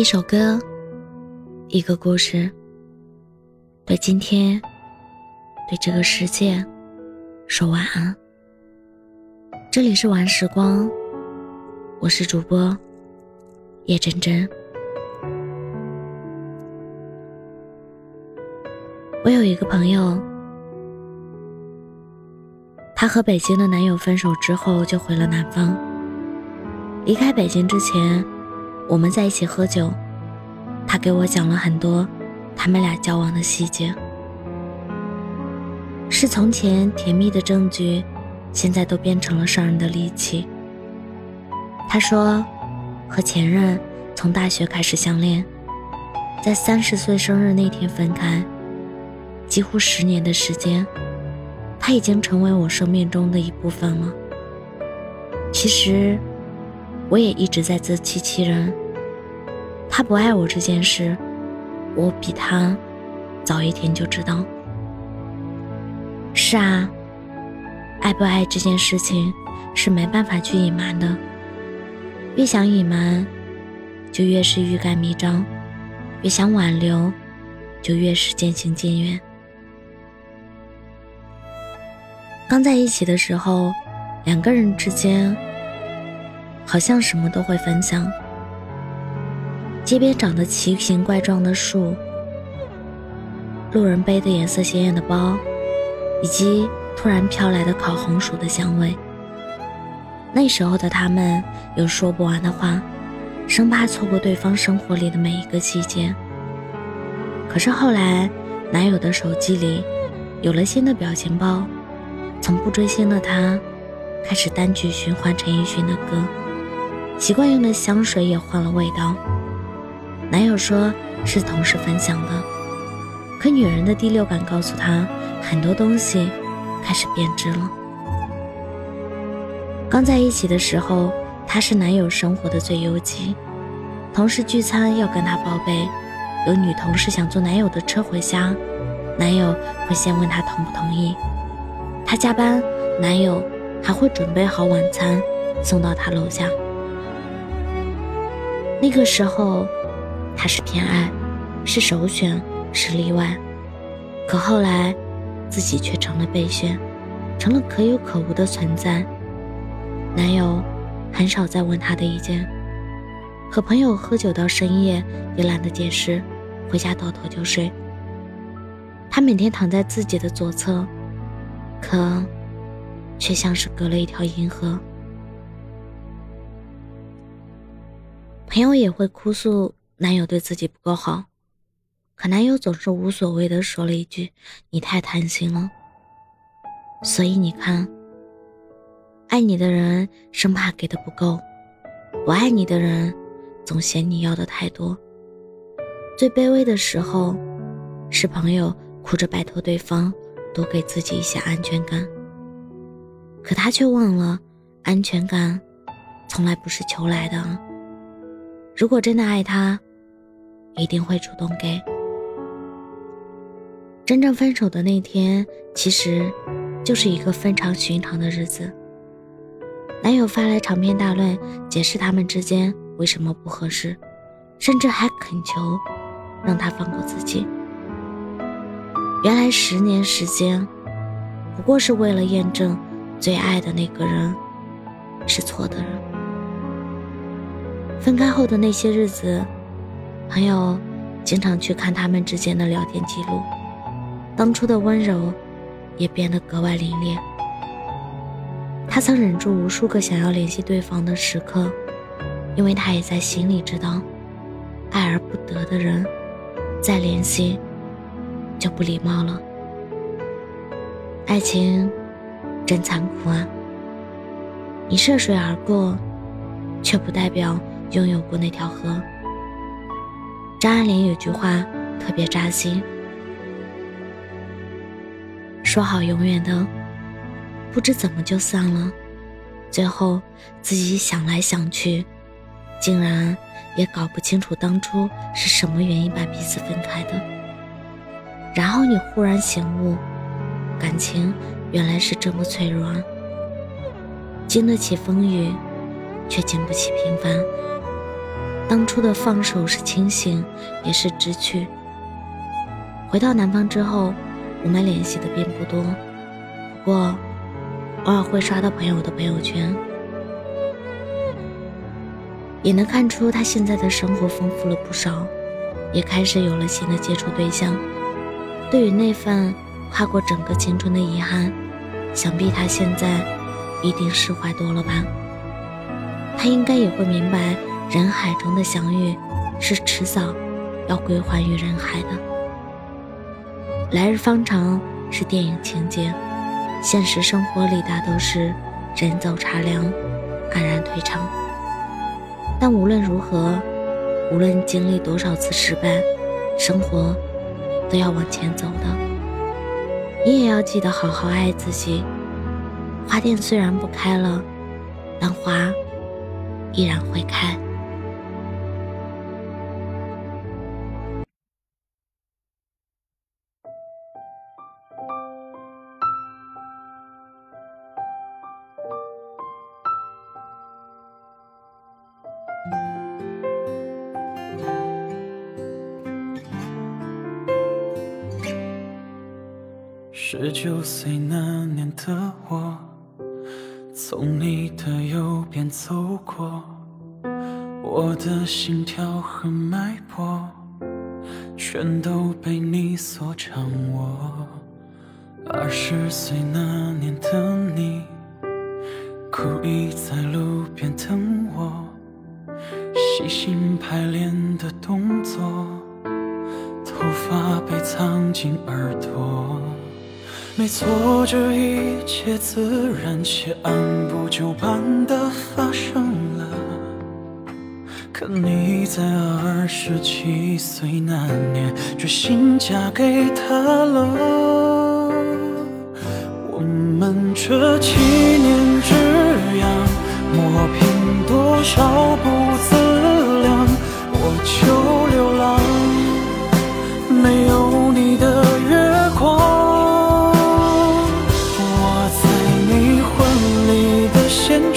一首歌，一个故事，对今天，对这个世界，说晚安。这里是晚时光，我是主播叶真真。我有一个朋友，她和北京的男友分手之后就回了南方。离开北京之前。我们在一起喝酒，他给我讲了很多他们俩交往的细节，是从前甜蜜的证据，现在都变成了伤人的利器。他说，和前任从大学开始相恋，在三十岁生日那天分开，几乎十年的时间，他已经成为我生命中的一部分了。其实。我也一直在自欺欺人。他不爱我这件事，我比他早一天就知道。是啊，爱不爱这件事情是没办法去隐瞒的。越想隐瞒，就越是欲盖弥彰；越想挽留，就越是渐行渐远。刚在一起的时候，两个人之间。好像什么都会分享。街边长得奇形怪状的树，路人背的颜色鲜艳的包，以及突然飘来的烤红薯的香味。那时候的他们有说不完的话，生怕错过对方生活里的每一个细节。可是后来，男友的手机里有了新的表情包，从不追星的他，开始单曲循环陈奕迅的歌。习惯用的香水也换了味道。男友说是同事分享的，可女人的第六感告诉她，很多东西开始变质了。刚在一起的时候，她是男友生活的最优级。同事聚餐要跟他报备，有女同事想坐男友的车回家，男友会先问她同不同意。她加班，男友还会准备好晚餐送到她楼下。那个时候，他是偏爱，是首选，是例外。可后来，自己却成了备选，成了可有可无的存在。男友很少再问他的意见，和朋友喝酒到深夜也懒得解释，回家倒头就睡。他每天躺在自己的左侧，可却像是隔了一条银河。朋友也会哭诉男友对自己不够好，可男友总是无所谓的说了一句：“你太贪心了。”所以你看，爱你的人生怕给的不够，不爱你的人总嫌你要的太多。最卑微的时候，是朋友哭着拜托对方多给自己一些安全感，可他却忘了，安全感从来不是求来的。如果真的爱他，一定会主动给。真正分手的那天，其实就是一个非常寻常的日子。男友发来长篇大论，解释他们之间为什么不合适，甚至还恳求让他放过自己。原来十年时间，不过是为了验证最爱的那个人是错的人。分开后的那些日子，朋友经常去看他们之间的聊天记录，当初的温柔也变得格外凛冽。他曾忍住无数个想要联系对方的时刻，因为他也在心里知道，爱而不得的人，再联系就不礼貌了。爱情真残酷啊！你涉水而过，却不代表。拥有过那条河。张爱玲有句话特别扎心：说好永远的，不知怎么就散了。最后自己想来想去，竟然也搞不清楚当初是什么原因把彼此分开的。然后你忽然醒悟，感情原来是这么脆弱，经得起风雨，却经不起平凡。当初的放手是清醒，也是直取。回到南方之后，我们联系的并不多，不过偶尔会刷到朋友的朋友圈，也能看出他现在的生活丰富了不少，也开始有了新的接触对象。对于那份跨过整个青春的遗憾，想必他现在一定释怀多了吧。他应该也会明白，人海中的相遇是迟早要归还于人海的。来日方长是电影情节，现实生活里大都是人走茶凉，黯然退场。但无论如何，无论经历多少次失败，生活都要往前走的。你也要记得好好爱自己。花店虽然不开了，但花依然会开。十九岁那年的我，从你的右边走过，我的心跳和脉搏，全都被你所掌握。二十岁那年的你，故意在路边等我，细心排练的动作，头发被藏进耳朵。没错，这一切自然且按部就班的发生了。可你在二十七岁那年，决心嫁给他了。我们这七年之痒，磨平多少不自量，我就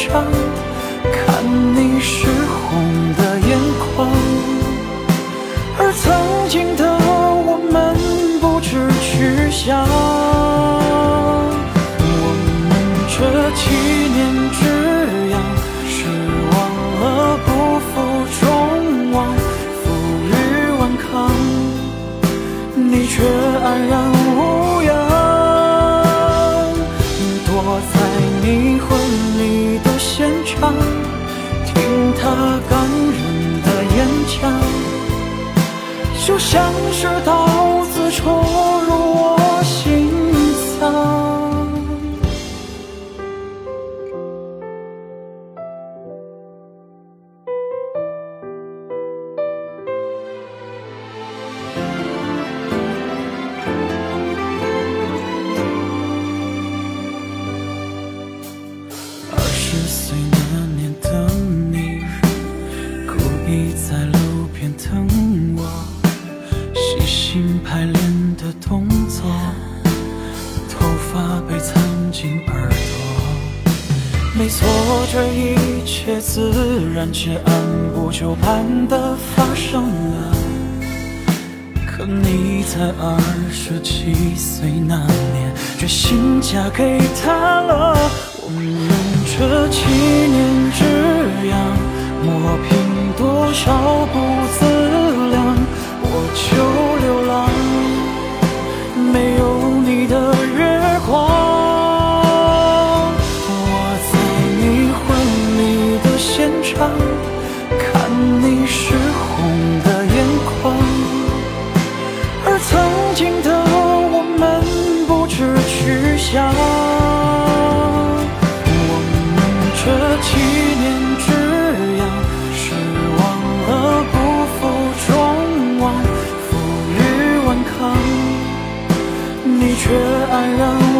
看你湿红的眼眶，而曾经的我们不知去向。我们这七年之痒，失望了不负众望，负隅顽抗，你却安然就像是刀子戳入我心脏。二十岁那年的你。故意在路边等我，心排练的动作，头发被藏进耳朵。没错，这一切自然且按部就班的发生了。可你在二十七岁那年，决心嫁给他了。我们这七年之痒，磨平。多少不自量，我就看你湿红的眼眶而曾经的我们不知去向我们这七年之痒失望了不负众望负隅顽抗你却安然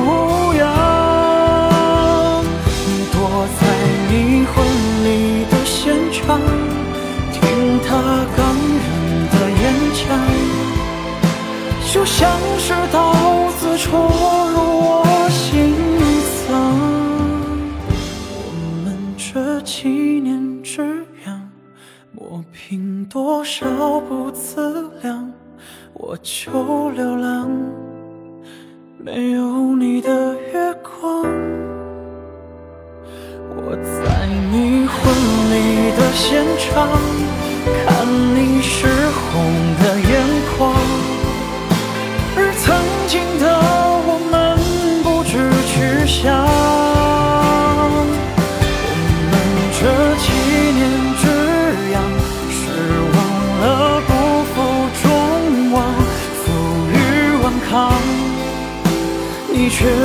就像是刀子戳入我心脏。我们这七年之痒，磨平。多少不自量，我就流浪。没有你的月光，我在你婚礼的现场，看你是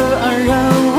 你却安然